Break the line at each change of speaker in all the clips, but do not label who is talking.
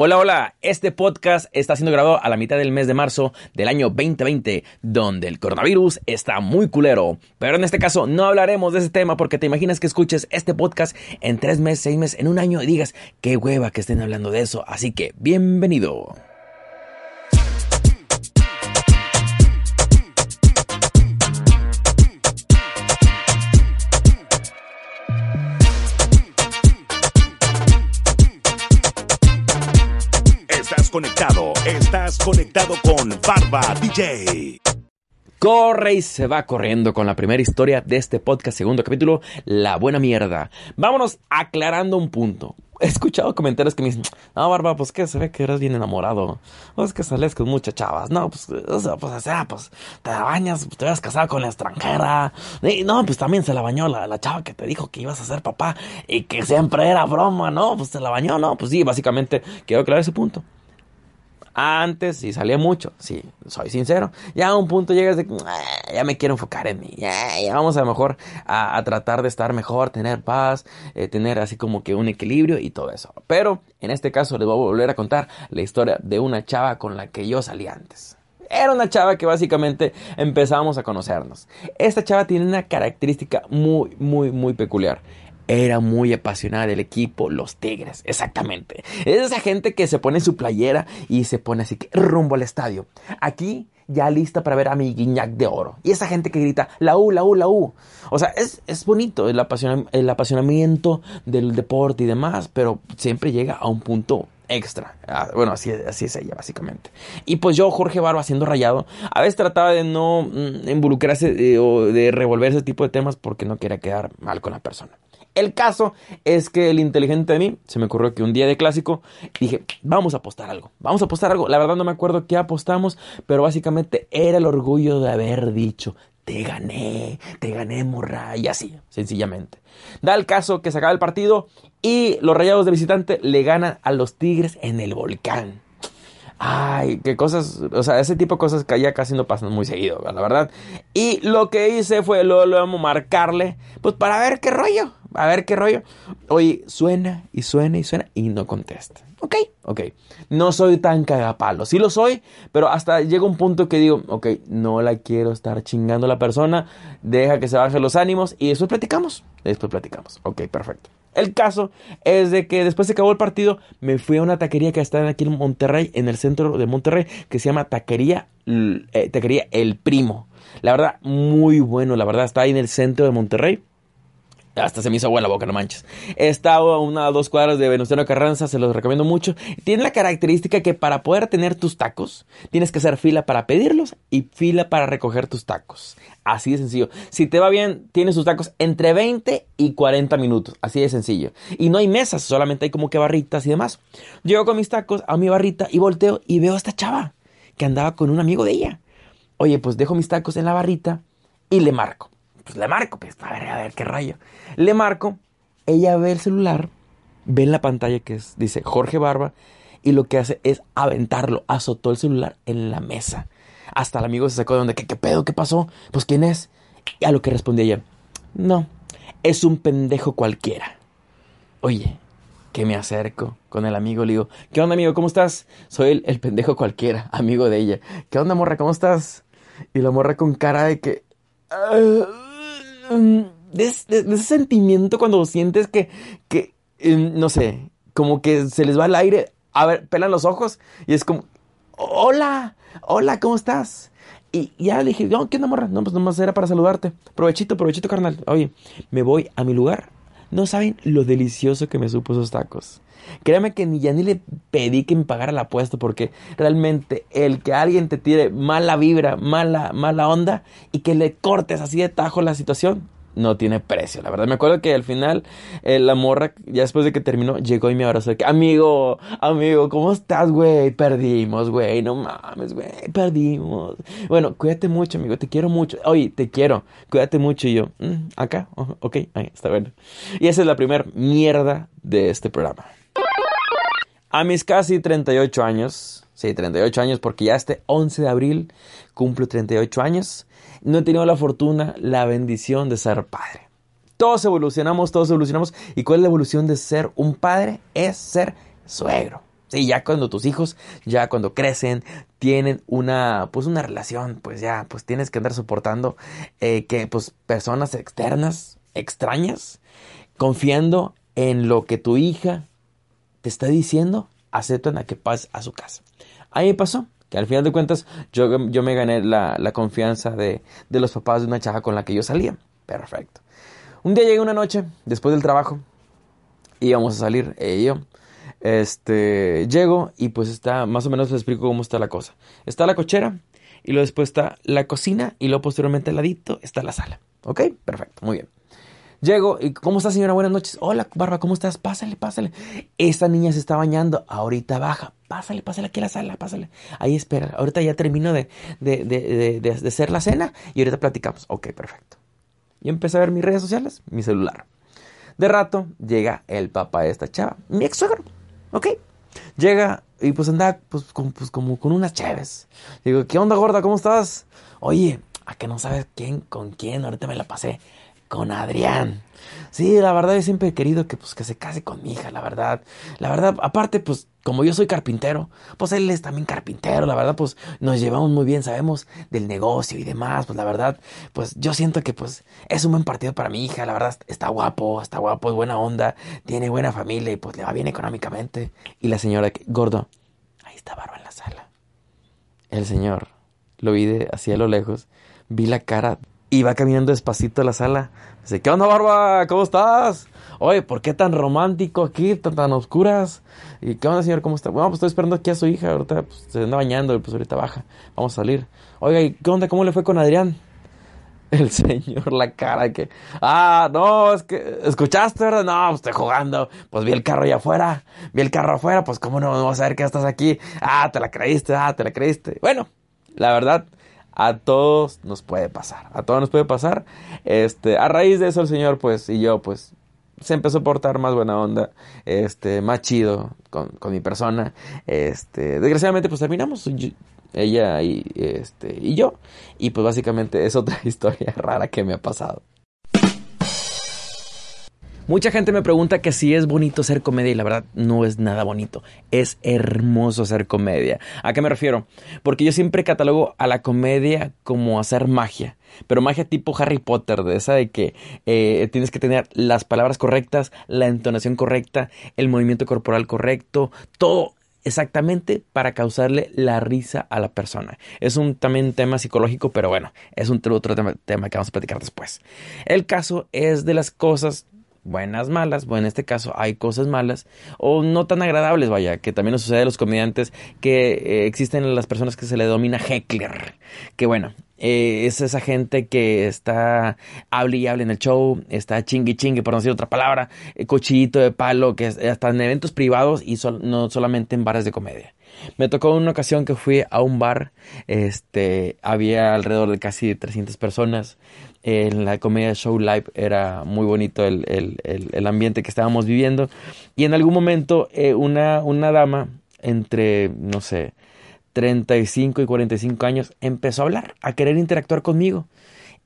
Hola, hola, este podcast está siendo grabado a la mitad del mes de marzo del año 2020, donde el coronavirus está muy culero. Pero en este caso no hablaremos de ese tema porque te imaginas que escuches este podcast en tres meses, seis meses, en un año y digas, qué hueva que estén hablando de eso. Así que, bienvenido.
Conectado, estás conectado con Barba DJ.
Corre y se va corriendo con la primera historia de este podcast, segundo capítulo, La Buena Mierda. Vámonos aclarando un punto. He escuchado comentarios que me dicen, no, Barba, pues que se ve que eres bien enamorado. O es que sales con muchas chavas. No, pues, o sea, pues, sea, pues, te bañas, te vas casado con la extranjera. Y no, pues también se la bañó la, la chava que te dijo que ibas a ser papá y que siempre era broma, ¿no? Pues se la bañó, ¿no? Pues sí, básicamente quiero aclarar ese punto. Antes sí salía mucho, sí, soy sincero. Ya a un punto llegas de, "Ah, ya me quiero enfocar en mí, vamos a mejor a, a tratar de estar mejor, tener paz, eh, tener así como que un equilibrio y todo eso. Pero en este caso les voy a volver a contar la historia de una chava con la que yo salí antes. Era una chava que básicamente empezamos a conocernos. Esta chava tiene una característica muy, muy, muy peculiar era muy apasionada del equipo, los Tigres, exactamente. Es esa gente que se pone su playera y se pone así que rumbo al estadio. Aquí ya lista para ver a mi guiñac de oro. Y esa gente que grita, la U, la U, la U. O sea, es, es bonito el, el apasionamiento del deporte y demás, pero siempre llega a un punto extra. Ah, Bueno, así, así es ella, básicamente. Y pues yo, Jorge Barba, siendo rayado, a veces trataba de no mm, involucrarse eh, o de revolver ese tipo de temas porque no quería quedar mal con la persona. El caso es que el inteligente de mí se me ocurrió que un día de clásico dije, vamos a apostar algo, vamos a apostar algo. La verdad no me acuerdo qué apostamos, pero básicamente era el orgullo de haber dicho, te gané, te gané, morra, y así, sencillamente. Da el caso que se acaba el partido y los rayados de visitante le ganan a los Tigres en el volcán. Ay, qué cosas, o sea, ese tipo de cosas que ya casi no pasan muy seguido, la verdad. Y lo que hice fue luego, luego marcarle, pues para ver qué rollo, a ver qué rollo. Oye, suena y suena y suena y no contesta. Ok, ok. No soy tan cagapalo. Sí lo soy, pero hasta llega un punto que digo, ok, no la quiero estar chingando a la persona. Deja que se bajen los ánimos y después platicamos. Después platicamos. Ok, perfecto. El caso es de que después se acabó el partido, me fui a una taquería que está aquí en Monterrey, en el centro de Monterrey, que se llama Taquería, eh, Taquería El Primo. La verdad, muy bueno, la verdad, está ahí en el centro de Monterrey. Hasta se me hizo agua la boca, no manches. Está a una o dos cuadras de Venustiano Carranza, se los recomiendo mucho. Tiene la característica que para poder tener tus tacos, tienes que hacer fila para pedirlos y fila para recoger tus tacos. Así de sencillo. Si te va bien, tienes tus tacos entre 20 y 40 minutos. Así de sencillo. Y no hay mesas, solamente hay como que barritas y demás. Llego con mis tacos a mi barrita y volteo y veo a esta chava que andaba con un amigo de ella. Oye, pues dejo mis tacos en la barrita y le marco. Pues le marco, pues a ver, a ver qué rayo. Le marco, ella ve el celular, ve en la pantalla que es, dice Jorge Barba, y lo que hace es aventarlo, azotó el celular en la mesa. Hasta el amigo se sacó de donde, ¿qué, qué pedo? ¿Qué pasó? Pues quién es. Y a lo que respondió ella, no, es un pendejo cualquiera. Oye, que me acerco con el amigo, le digo, ¿qué onda amigo? ¿Cómo estás? Soy el, pendejo cualquiera, amigo de ella. ¿Qué onda morra? ¿Cómo estás? Y la morra con cara de que... "Ah, mm", de, es- de- de ese sentimiento cuando sientes que, que em, no sé, como que se les va el aire, a ver, pelan los ojos y es como, hola, hola, ¿cómo estás? Y ya le dije, no, ¿qué onda? No, pues nomás era para saludarte. Provechito, provechito, carnal. Oye, me voy a mi lugar. No saben lo delicioso que me supo esos tacos. Créame que ni ya ni le pedí que me pagara la apuesta porque realmente el que alguien te tire mala vibra, mala, mala onda y que le cortes así de tajo la situación, no tiene precio, la verdad. Me acuerdo que al final eh, la morra, ya después de que terminó, llegó y me abrazó. Que, amigo, amigo, ¿cómo estás, güey? Perdimos, güey, no mames, güey, perdimos. Bueno, cuídate mucho, amigo, te quiero mucho. Oye, te quiero, cuídate mucho. Y yo, mm, acá, ok, ahí está bueno. Y esa es la primera mierda de este programa. A mis casi 38 años, sí, 38 años, porque ya este 11 de abril cumplo 38 años no he tenido la fortuna, la bendición de ser padre. Todos evolucionamos, todos evolucionamos. ¿Y cuál es la evolución de ser un padre? Es ser suegro. Sí, ya cuando tus hijos, ya cuando crecen, tienen una, pues una relación, pues ya, pues tienes que andar soportando eh, que, pues, personas externas, extrañas, confiando en lo que tu hija te está diciendo, aceptan a que pases a su casa. Ahí pasó que al final de cuentas yo, yo me gané la, la confianza de, de, los papás de una chava con la que yo salía. Perfecto. Un día llegué una noche, después del trabajo, íbamos a salir, ella y yo. Este, llego y pues está, más o menos les explico cómo está la cosa. Está la cochera y luego después está la cocina y luego posteriormente al ladito está la sala. ¿Ok? Perfecto, muy bien. Llego y ¿cómo está señora? Buenas noches. Hola, Barba, ¿cómo estás? Pásale, pásale. Esta niña se está bañando, ahorita baja. Pásale, pásale aquí a la sala, pásale. Ahí espera. Ahorita ya termino de, de, de, de, hacer la cena y ahorita platicamos. Ok, perfecto. Y empecé a ver mis redes sociales, mi celular. De rato llega el papá de esta chava, mi ex suegro. Ok. Llega y pues anda pues, pues, como con unas chaves. Digo, ¿qué onda gorda? ¿Cómo estás? Oye, ¿a que no sabes quién con quién? Ahorita me la pasé con Adrián. Sí, la verdad yo siempre he querido que pues que se case con mi hija, la verdad. La verdad, aparte pues como yo soy carpintero, pues él es también carpintero, la verdad pues nos llevamos muy bien, sabemos del negocio y demás, pues la verdad, pues yo siento que pues es un buen partido para mi hija, la verdad está guapo, está guapo, es buena onda, tiene buena familia y pues le va bien económicamente. Y la señora, gordo, ahí está Barba en la sala. El señor, lo vi de hacia lo lejos, vi la cara y va caminando despacito a la sala. Dice, ¿qué onda, Barba? ¿Cómo estás? Oye, ¿por qué tan romántico aquí, tan, tan oscuras? ¿Y qué onda, señor? ¿Cómo está? Bueno, pues estoy esperando aquí a su hija. Ahorita pues, se anda bañando y pues ahorita baja. Vamos a salir. Oiga, ¿y qué onda? ¿Cómo le fue con Adrián? El señor, la cara que... Ah, no, es que... ¿Escuchaste, verdad? No, pues estoy jugando. Pues vi el carro allá afuera. Vi el carro afuera. Pues cómo no, no vas a ver que estás aquí. Ah, te la creíste. Ah, te la creíste. Bueno, la verdad a todos nos puede pasar, a todos nos puede pasar. Este, a raíz de eso el Señor, pues, y yo, pues, se empezó a portar más buena onda, este, más chido con, con mi persona. Este, desgraciadamente, pues terminamos. ella y este y yo y pues básicamente es otra historia rara que me ha pasado. Mucha gente me pregunta que si es bonito hacer comedia y la verdad no es nada bonito. Es hermoso hacer comedia. ¿A qué me refiero? Porque yo siempre catalogo a la comedia como hacer magia. Pero magia tipo Harry Potter, de esa de que eh, tienes que tener las palabras correctas, la entonación correcta, el movimiento corporal correcto, todo exactamente para causarle la risa a la persona. Es un también tema psicológico, pero bueno, es un otro tema, tema que vamos a platicar después. El caso es de las cosas buenas, malas, bueno, en este caso hay cosas malas o no tan agradables, vaya, que también nos sucede a los comediantes que eh, existen las personas que se le domina heckler, que bueno, eh, es esa gente que está hable y hable en el show, está chingui chingue, por no decir otra palabra, eh, cochillito de palo, que está en eventos privados y no solamente en bares de comedia. Me tocó una ocasión que fui a un bar, este, había alrededor de casi 300 personas. En la comedia show live era muy bonito el, el, el, ambiente que estábamos viviendo. Y en algún momento eh, una, una dama entre, no sé, 35 y 45 años empezó a hablar, a querer interactuar conmigo.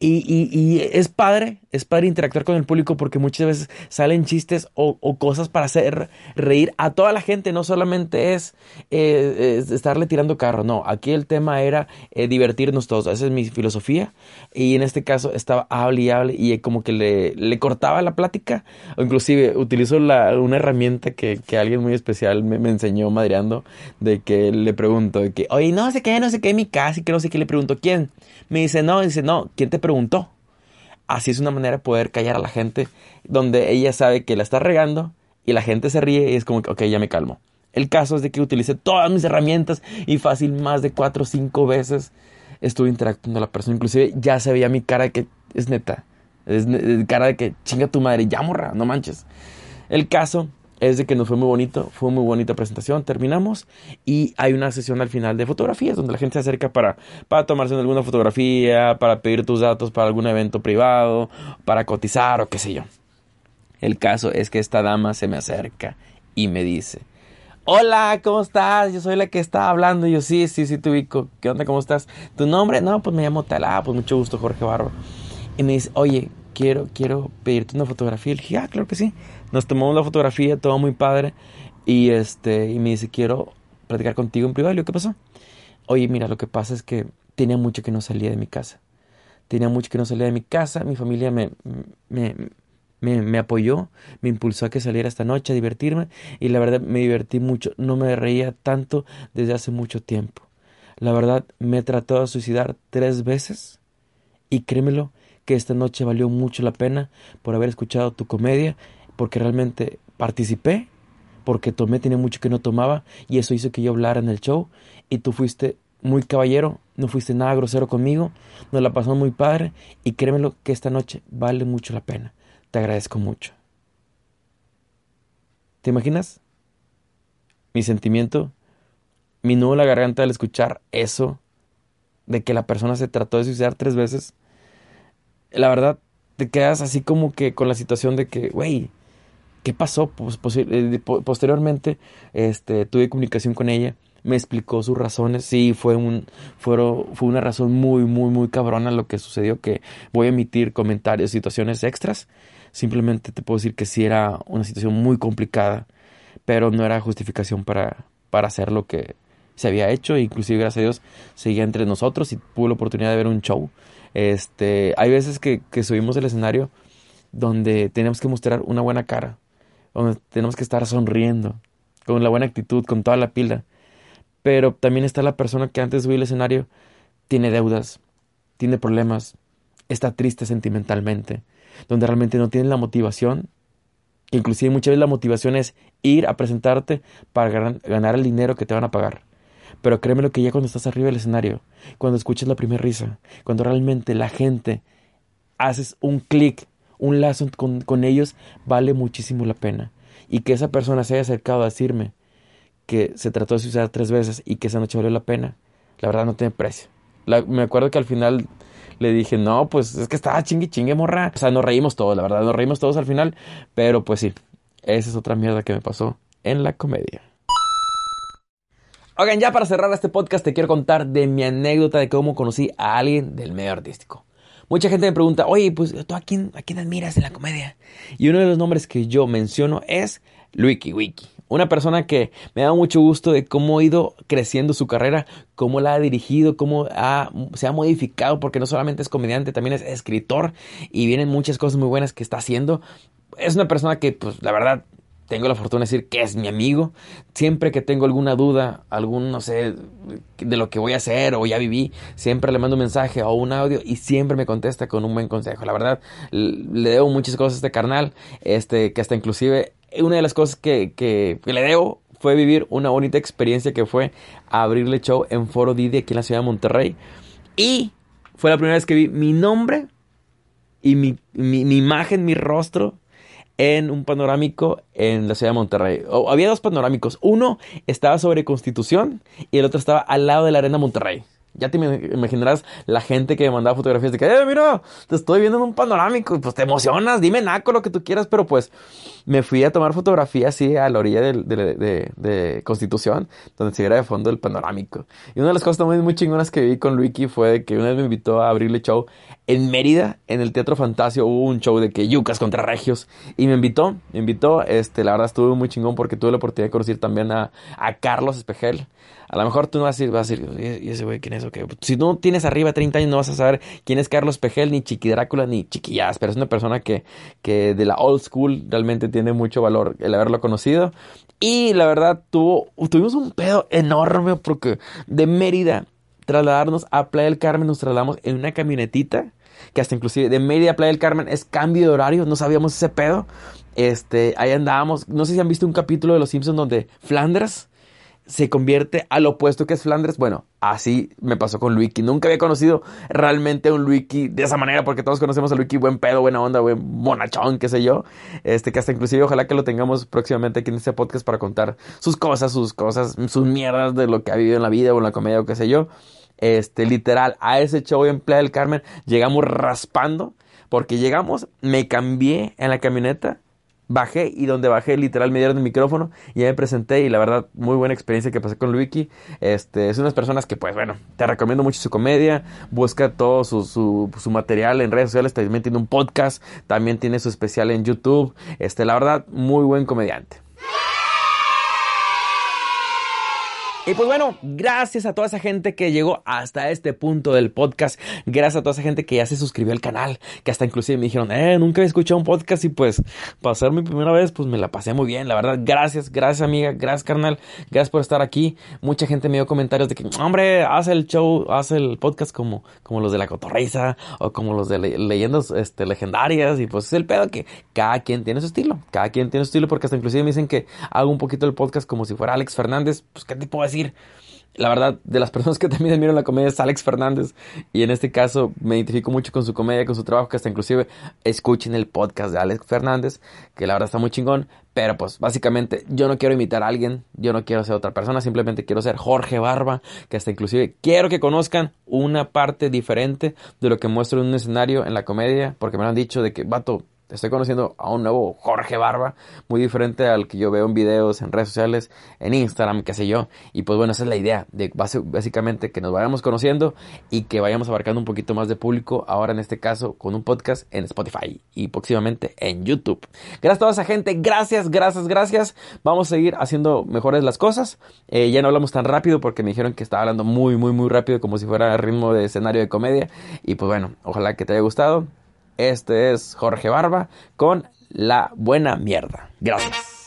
Y, y, es padre, es padre interactuar con el público porque muchas veces salen chistes o, cosas para hacer reír a toda la gente. No solamente es, eh, estarle tirando carro, no. Aquí el tema era eh, divertirnos todos. Esa es mi filosofía. Y en este caso estaba hable y hable y como que le, le cortaba la plática. O inclusive utilizo una herramienta que, que, alguien muy especial me, me, enseñó madreando. De que le pregunto, de que, oye, no sé qué, no sé qué, mi casa y que no sé qué. Le pregunto, ¿quién? Me dice, no, dice, no, ¿quién te. Así es una manera de poder callar a la gente, donde ella sabe que la está regando y la gente se ríe y es como que, ok, ya me calmo. El caso es de que utilicé todas mis herramientas y fácil más de cuatro o cinco veces estuve interactuando con la persona. Inclusive ya se veía mi cara que es neta. Es, es cara de que chinga tu madre, ya morra, no manches. El caso es de que nos fue muy bonito, fue muy bonita presentación, terminamos y hay una sesión al final de fotografías donde la gente se acerca para, para tomarse alguna fotografía, para pedir tus datos para algún evento privado, para cotizar o qué sé yo. El caso es que esta dama se me acerca y me dice, hola, ¿cómo estás? Yo soy la que está hablando. Y yo, sí, sí, sí, te ubico. ¿Qué onda? ¿Cómo estás? ¿Tu nombre? No, pues me llamo Talá, pues mucho gusto, Jorge Barro. Y me dice, oye, quiero, quiero pedirte una fotografía. Le dije, ah, claro que sí. Nos tomamos la fotografía, todo muy padre. Y este, y me dice, quiero platicar contigo en privado. Y yo, ¿qué pasó? Oye, mira, lo que pasa es que tenía mucho que no salía de mi casa. Tenía mucho que no salía de mi casa. Mi familia me, me, me, me, apoyó, me impulsó a que saliera esta noche a divertirme y la verdad me divertí mucho, no me reía tanto desde hace mucho tiempo. La verdad me he tratado de suicidar tres veces y créemelo que esta noche valió mucho la pena por haber escuchado tu comedia, porque realmente participé, porque tomé, tenía mucho que no tomaba y eso hizo que yo hablara en el show y tú fuiste muy caballero, no fuiste nada grosero conmigo, nos la pasamos muy padre y créemelo que esta noche vale mucho la pena. Te agradezco mucho. ¿Te imaginas? Mi sentimiento, mi nudo en la garganta al escuchar eso, de que la persona se trató de suicidar tres veces. La verdad, te quedas así como que con la situación de que, güey, ¿qué pasó? Pues, posteriormente, este, tuve comunicación con ella, me explicó sus razones. Sí, fue, un, fue, fue una razón muy, muy, muy cabrona lo que sucedió, que voy a emitir comentarios, situaciones extras. Simplemente te puedo decir que sí era una situación muy complicada, pero no era justificación para, para hacer lo que se había hecho. Inclusive, gracias a Dios, seguía entre nosotros y tuve la oportunidad de ver un show. Este, hay veces que, que subimos el escenario donde tenemos que mostrar una buena cara, donde tenemos que estar sonriendo, con la buena actitud, con toda la pila. Pero también está la persona que antes de subir el escenario tiene deudas, tiene problemas, está triste sentimentalmente donde realmente no tienen la motivación. Inclusive muchas veces la motivación es ir a presentarte para ganar el dinero que te van a pagar. Pero créeme lo que ya cuando estás arriba del escenario, cuando escuchas la primera risa, cuando realmente la gente haces un clic, un lazo con, con, ellos, vale muchísimo la pena. Y que esa persona se haya acercado a decirme que se trató de suicidar tres veces y que esa noche valió la pena, la verdad no tiene precio. me acuerdo que al final le dije, no, pues es que estaba chingue chingue morra. O sea, nos reímos todos, la verdad, nos reímos todos al final. Pero pues sí, esa es otra mierda que me pasó en la comedia. Oigan, ya para cerrar este podcast te quiero contar de mi anécdota de cómo conocí a alguien del medio artístico. Mucha gente me pregunta, oye, pues tú a quién, a quién admiras en la comedia? Y uno de los nombres que yo menciono es Luiki Wiki. Una persona que me da mucho gusto de cómo ha ido creciendo su carrera, cómo la ha dirigido, cómo se ha modificado, porque no solamente es comediante, también es escritor y vienen muchas cosas muy buenas que está haciendo. Es una persona que, pues, la verdad, tengo la fortuna de decir que es mi amigo. Siempre que tengo alguna duda, algún, no sé, de lo que voy a hacer o ya viví, siempre le mando un mensaje o un audio y siempre me contesta con un buen consejo. La verdad, le debo muchas cosas a este carnal, este, que hasta inclusive una de las cosas que, que, le debo fue vivir una bonita experiencia que fue abrirle show en Foro Didi aquí en la ciudad de Monterrey. Y fue la primera vez que vi mi nombre y mi, mi, imagen, mi rostro en un panorámico en la ciudad de Monterrey. había dos panorámicos. Uno estaba sobre Constitución y el otro estaba al lado de la Arena Monterrey. Ya te imaginarás la gente que me mandaba fotografías de que, eh, mira, te estoy viendo en un panorámico y pues te emocionas, dime naco lo que tú quieras, pero pues me fui a tomar fotografías así a la orilla de, de, de, Constitución, donde se viera de fondo el panorámico. Y una de las cosas también muy chingonas que vi con Luiki fue que una vez me invitó a abrirle show en Mérida, en el Teatro Fantasio, hubo un show de que yucas contra regios y me invitó, me invitó, este, la verdad estuvo muy chingón porque tuve la oportunidad de conocer también a, a Carlos Espejel a lo mejor tú no vas a decir, vas a decir, ¿y ese güey quién es o qué? Si no tienes arriba de 30 años no vas a saber quién es Carlos Pejel, ni Chiqui Drácula, ni Chiquillas, pero es una persona que, que de la old school realmente tiene mucho valor el haberlo conocido. Y la verdad, tuvo, tuvimos un pedo enorme porque de Mérida trasladarnos a Playa del Carmen nos trasladamos en una camionetita que hasta inclusive de Mérida a Playa del Carmen es cambio de horario, no sabíamos ese pedo. Este, ahí andábamos, no sé si han visto un capítulo de Los Simpsons donde Flanders se convierte al opuesto que es Flandres. Bueno, así me pasó con Luiki. Nunca había conocido realmente a un Luiki de esa manera, porque todos conocemos a Luiki buen pedo, buena onda, buen monachón, qué sé yo. Este, que hasta inclusive ojalá que lo tengamos próximamente aquí en este podcast para contar sus cosas, sus cosas, sus mierdas de lo que ha vivido en la vida o en la comedia o qué sé yo. Este, literal, a ese show en Playa del Carmen llegamos raspando, porque llegamos, me cambié en la camioneta bajé y donde bajé literal me dieron el micrófono y me presenté y la verdad muy buena experiencia que pasé con Luiki. Este, es unas personas que pues bueno, te recomiendo mucho su comedia, busca todo su, su, su, material en redes sociales, también tiene un podcast, también tiene su especial en YouTube. Este, la verdad, muy buen comediante. Y pues bueno, gracias a toda esa gente que llegó hasta este punto del podcast. Gracias a toda esa gente que ya se suscribió al canal. Que hasta inclusive me dijeron, eh, nunca he escuchado un podcast y pues para ser mi primera vez, pues me la pasé muy bien. La verdad, gracias, gracias amiga, gracias carnal, gracias por estar aquí. Mucha gente me dio comentarios de que, hombre, haz el show, haz el podcast como, como los de la cotorriza o como los de le leyendas este, legendarias. Y pues es el pedo que cada quien tiene su estilo. Cada quien tiene su estilo porque hasta inclusive me dicen que hago un poquito el podcast como si fuera Alex Fernández. Pues, ¿qué te puedo decir? La verdad, de las personas que también admiro la comedia es Alex Fernández. Y en este caso me identifico mucho con su comedia, con su trabajo, que hasta inclusive escuchen el podcast de Alex Fernández, que la verdad está muy chingón. Pero pues básicamente yo no quiero imitar a alguien, yo no quiero ser otra persona, simplemente quiero ser Jorge Barba, que hasta inclusive quiero que conozcan una parte diferente de lo que muestro en un escenario en la comedia, porque me han dicho de que, vato, estoy conociendo a un nuevo Jorge Barba, muy diferente al que yo veo en videos, en redes sociales, en Instagram, qué sé yo. Y pues bueno, esa es la idea, de básicamente que nos vayamos conociendo y que vayamos abarcando un poquito más de público, ahora en este caso con un podcast en Spotify y próximamente en YouTube. Gracias a toda esa gente, gracias, gracias, gracias. Vamos a seguir haciendo mejores las cosas. Eh, ya no hablamos tan rápido porque me dijeron que estaba hablando muy, muy, muy rápido como si fuera ritmo de escenario de comedia. Y pues bueno, ojalá que te haya gustado. Este es Jorge Barba con La Buena Mierda. Gracias.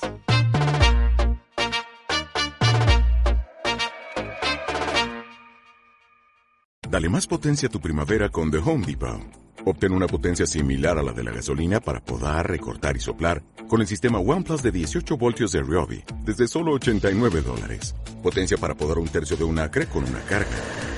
Dale más potencia a tu primavera con The Home Depot. Obtén una potencia similar a la de la gasolina para podar, recortar y soplar con el sistema OnePlus de 18 voltios de Ryobi desde solo 89 dólares. Potencia para podar un tercio de un acre con una carga.